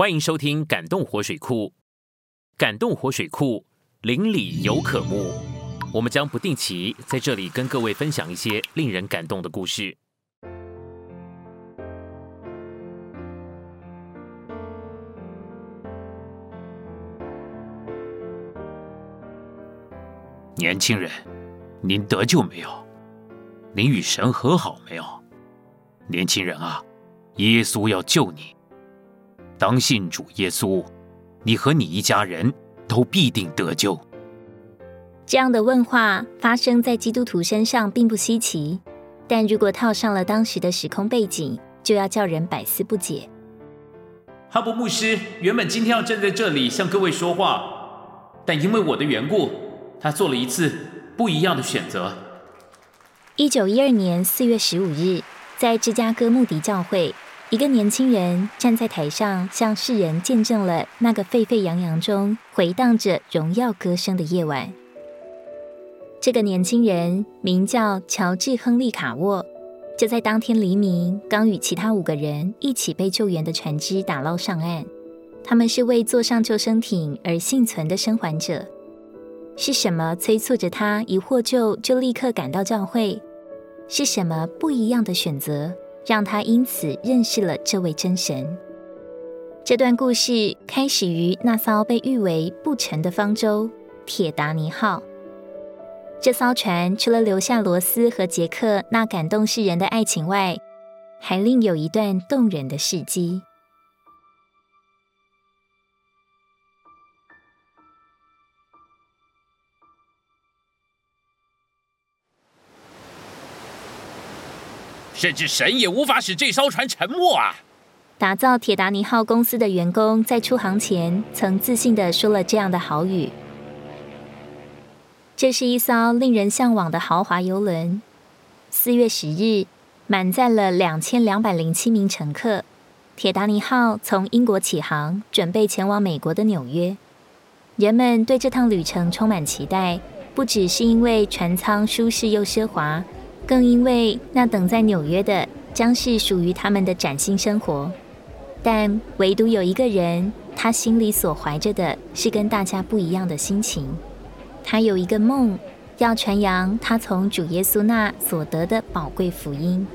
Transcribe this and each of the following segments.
欢迎收听《感动活水库》，感动活水库邻里有可慕。我们将不定期在这里跟各位分享一些令人感动的故事。年轻人，您得救没有？您与神和好没有？年轻人啊，耶稣要救你。当信主耶稣，你和你一家人都必定得救。这样的问话发生在基督徒身上并不稀奇，但如果套上了当时的时空背景，就要叫人百思不解。哈伯牧师原本今天要站在这里向各位说话，但因为我的缘故，他做了一次不一样的选择。一九一二年四月十五日，在芝加哥穆迪教会。一个年轻人站在台上，向世人见证了那个沸沸扬扬中回荡着荣耀歌声的夜晚。这个年轻人名叫乔治·亨利·卡沃，就在当天黎明，刚与其他五个人一起被救援的船只打捞上岸。他们是为坐上救生艇而幸存的生还者。是什么催促着他一获救就立刻赶到教会？是什么不一样的选择？让他因此认识了这位真神。这段故事开始于那艘被誉为不沉的方舟——铁达尼号。这艘船除了留下罗斯和杰克那感动世人的爱情外，还另有一段动人的事迹。甚至神也无法使这艘船沉没啊！打造铁达尼号公司的员工在出航前曾自信的说了这样的好语：“这是一艘令人向往的豪华游轮。四月十日，满载了两千两百零七名乘客。铁达尼号从英国起航，准备前往美国的纽约。人们对这趟旅程充满期待，不只是因为船舱舒适又奢华。”更因为那等在纽约的将是属于他们的崭新生活，但唯独有一个人，他心里所怀着的是跟大家不一样的心情。他有一个梦，要传扬他从主耶稣那所得的宝贵福音。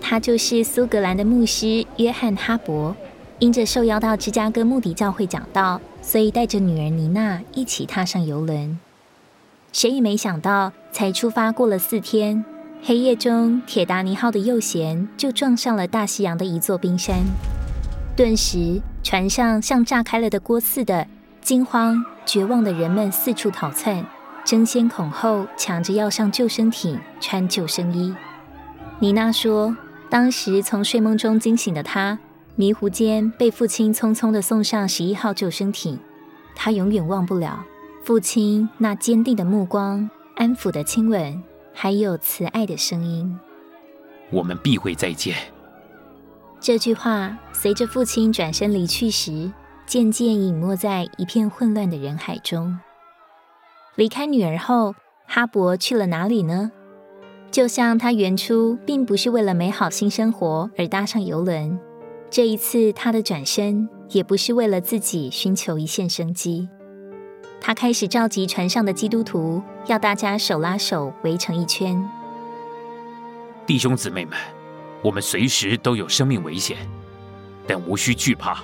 他就是苏格兰的牧师约翰哈伯，因着受邀到芝加哥穆迪教会讲道，所以带着女儿妮娜一起踏上游轮。谁也没想到，才出发过了四天。黑夜中，铁达尼号的右舷就撞上了大西洋的一座冰山，顿时船上像炸开了的锅似的，惊慌绝望的人们四处逃窜，争先恐后抢着要上救生艇穿救生衣。妮娜说，当时从睡梦中惊醒的她，迷糊间被父亲匆匆的送上十一号救生艇，她永远忘不了父亲那坚定的目光、安抚的亲吻。还有慈爱的声音，我们必会再见。这句话随着父亲转身离去时，渐渐隐没在一片混乱的人海中。离开女儿后，哈勃去了哪里呢？就像他原初并不是为了美好新生活而搭上游轮，这一次他的转身也不是为了自己寻求一线生机。他开始召集船上的基督徒，要大家手拉手围成一圈。弟兄姊妹们，我们随时都有生命危险，但无需惧怕，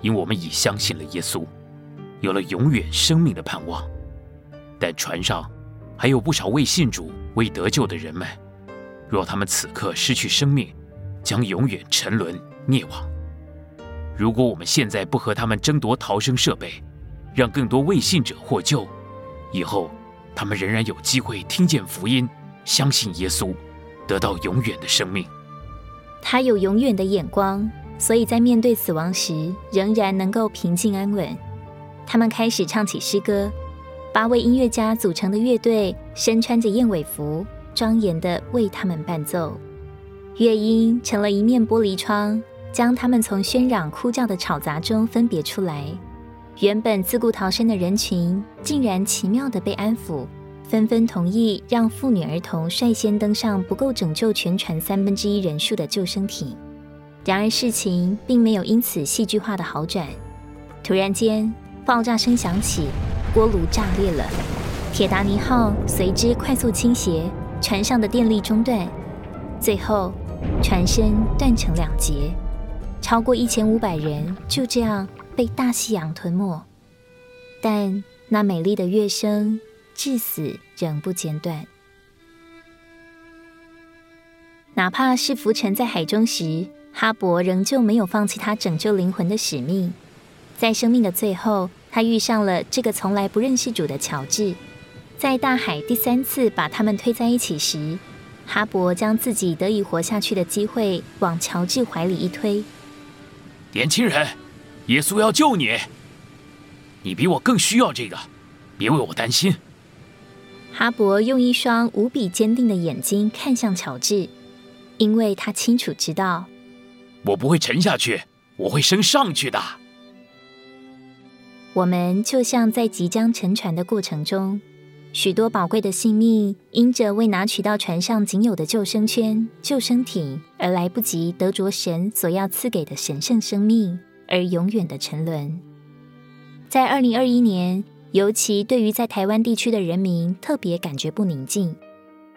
因我们已相信了耶稣，有了永远生命的盼望。但船上还有不少未信主、未得救的人们，若他们此刻失去生命，将永远沉沦灭亡。如果我们现在不和他们争夺逃生设备，让更多未信者获救，以后他们仍然有机会听见福音，相信耶稣，得到永远的生命。他有永远的眼光，所以在面对死亡时仍然能够平静安稳。他们开始唱起诗歌，八位音乐家组成的乐队身穿着燕尾服，庄严地为他们伴奏。乐音成了一面玻璃窗，将他们从喧嚷哭叫的吵杂中分别出来。原本自顾逃生的人群，竟然奇妙地被安抚，纷纷同意让妇女儿童率先登上不够拯救全船三分之一人数的救生艇。然而，事情并没有因此戏剧化的好转，突然间，爆炸声响起，锅炉炸裂了，铁达尼号随之快速倾斜，船上的电力中断，最后船身断成两截，超过一千五百人就这样被大西洋吞没。但那美丽的乐声至死仍不间断。哪怕是浮沉在海中时，哈勃仍旧没有放弃他拯救灵魂的使命。在生命的最后，他遇上了这个从来不认识主的乔治。在大海第三次把他们推在一起时，哈勃将自己得以活下去的机会往乔治怀里一推。年轻人，耶稣要救你，你比我更需要这个，别为我担心。哈勃用一双无比坚定的眼睛看向乔治。因为他清楚知道，我不会沉下去，我会升上去的。我们就像在即将沉船的过程中，许多宝贵的性命因着未拿取到船上仅有的救生圈、救生艇，而来不及得着神所要赐给的神圣生命，而永远的沉沦。在二零二一年，尤其对于在台湾地区的人民，特别感觉不宁静。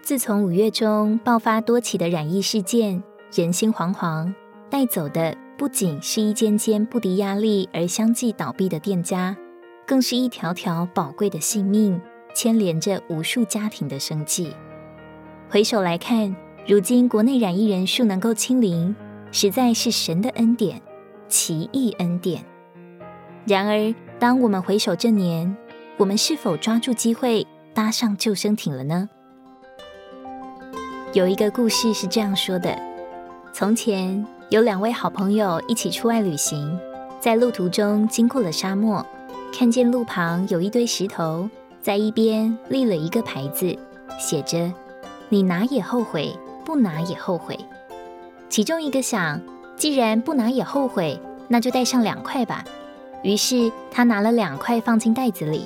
自从五月中爆发多起的染疫事件，人心惶惶，带走的不仅是一间间不敌压力而相继倒闭的店家，更是一条条宝贵的性命，牵连着无数家庭的生计。回首来看，如今国内染疫人数能够清零，实在是神的恩典，奇异恩典。然而，当我们回首这年，我们是否抓住机会搭上救生艇了呢？有一个故事是这样说的：从前有两位好朋友一起出外旅行，在路途中经过了沙漠，看见路旁有一堆石头，在一边立了一个牌子，写着“你拿也后悔，不拿也后悔”。其中一个想，既然不拿也后悔，那就带上两块吧。于是他拿了两块放进袋子里。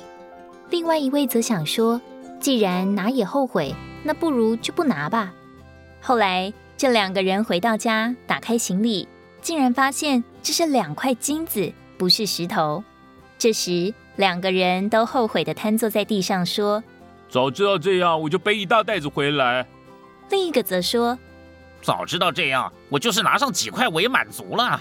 另外一位则想说，既然拿也后悔。那不如就不拿吧。后来这两个人回到家，打开行李，竟然发现这是两块金子，不是石头。这时两个人都后悔的瘫坐在地上，说：“早知道这样，我就背一大袋子回来。”另一个则说：“早知道这样，我就是拿上几块，我也满足了。”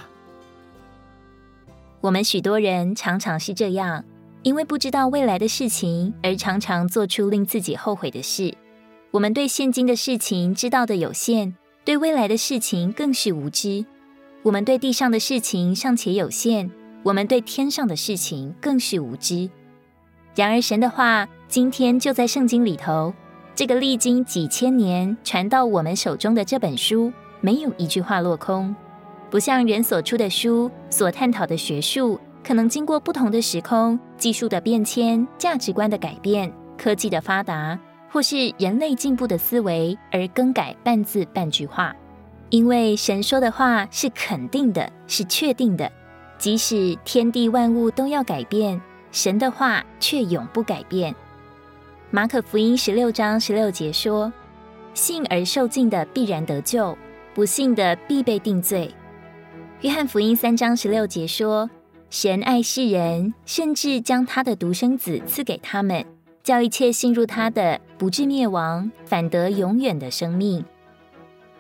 我们许多人常常是这样，因为不知道未来的事情，而常常做出令自己后悔的事。我们对现今的事情知道的有限，对未来的事情更是无知。我们对地上的事情尚且有限，我们对天上的事情更是无知。然而，神的话今天就在圣经里头。这个历经几千年传到我们手中的这本书，没有一句话落空。不像人所出的书所探讨的学术，可能经过不同的时空、技术的变迁、价值观的改变、科技的发达。或是人类进步的思维而更改半字半句话，因为神说的话是肯定的，是确定的。即使天地万物都要改变，神的话却永不改变。马可福音十六章十六节说：“信而受尽的必然得救，不信的必被定罪。”约翰福音三章十六节说：“神爱世人，甚至将他的独生子赐给他们。”叫一切信入他的不至灭亡，反得永远的生命。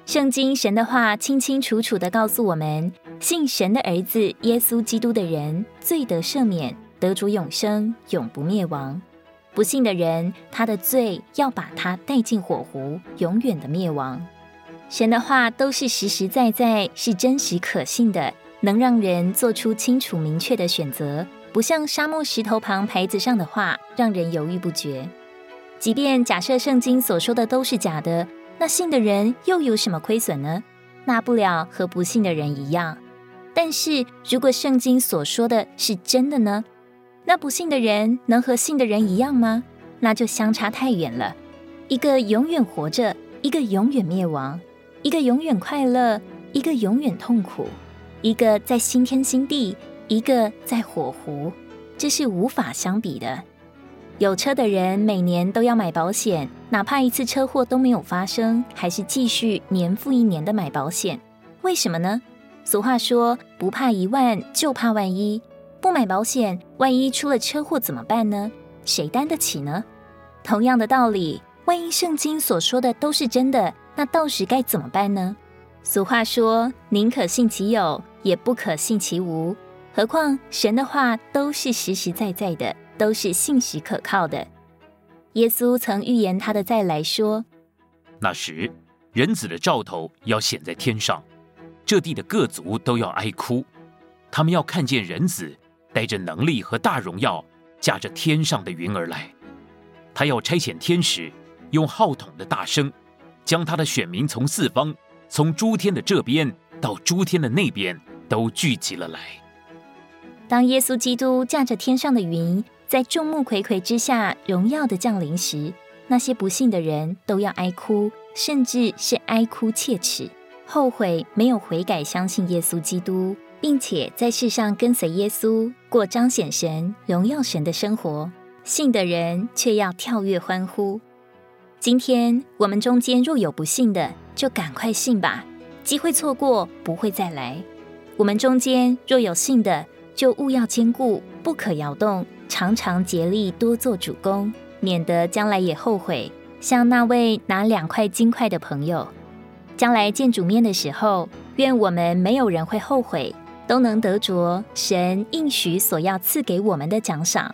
圣经神的话清清楚楚的告诉我们：信神的儿子耶稣基督的人，罪得赦免，得主永生，永不灭亡；不信的人，他的罪要把他带进火湖，永远的灭亡。神的话都是实实在在，是真实可信的，能让人做出清楚明确的选择。不像沙漠石头旁牌子上的话，让人犹豫不决。即便假设圣经所说的都是假的，那信的人又有什么亏损呢？那不了和不信的人一样。但是如果圣经所说的是真的呢？那不信的人能和信的人一样吗？那就相差太远了。一个永远活着，一个永远灭亡；一个永远快乐，一个永远痛苦；一个在新天新地。一个在火湖，这是无法相比的。有车的人每年都要买保险，哪怕一次车祸都没有发生，还是继续年复一年的买保险。为什么呢？俗话说，不怕一万，就怕万一。不买保险，万一出了车祸怎么办呢？谁担得起呢？同样的道理，万一圣经所说的都是真的，那到时该怎么办呢？俗话说：“宁可信其有，也不可信其无。”何况神的话都是实实在在的，都是信实可靠的。耶稣曾预言他的再来说：“那时，人子的兆头要显在天上，这地的各族都要哀哭，他们要看见人子带着能力和大荣耀，驾着天上的云而来。他要差遣天使，用号筒的大声，将他的选民从四方，从诸天的这边到诸天的那边，都聚集了来。”当耶稣基督驾着天上的云，在众目睽睽之下荣耀的降临时，那些不信的人都要哀哭，甚至是哀哭切齿，后悔没有悔改相信耶稣基督，并且在世上跟随耶稣过彰显神、荣耀神的生活。信的人却要跳跃欢呼。今天我们中间若有不信的，就赶快信吧，机会错过不会再来。我们中间若有信的，就务要坚固，不可摇动，常常竭力多做主公，免得将来也后悔。像那位拿两块金块的朋友，将来见主面的时候，愿我们没有人会后悔，都能得着神应许所要赐给我们的奖赏。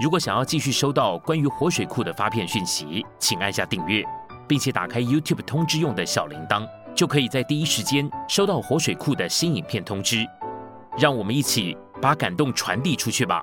如果想要继续收到关于活水库的发片讯息，请按下订阅，并且打开 YouTube 通知用的小铃铛，就可以在第一时间收到活水库的新影片通知。让我们一起把感动传递出去吧。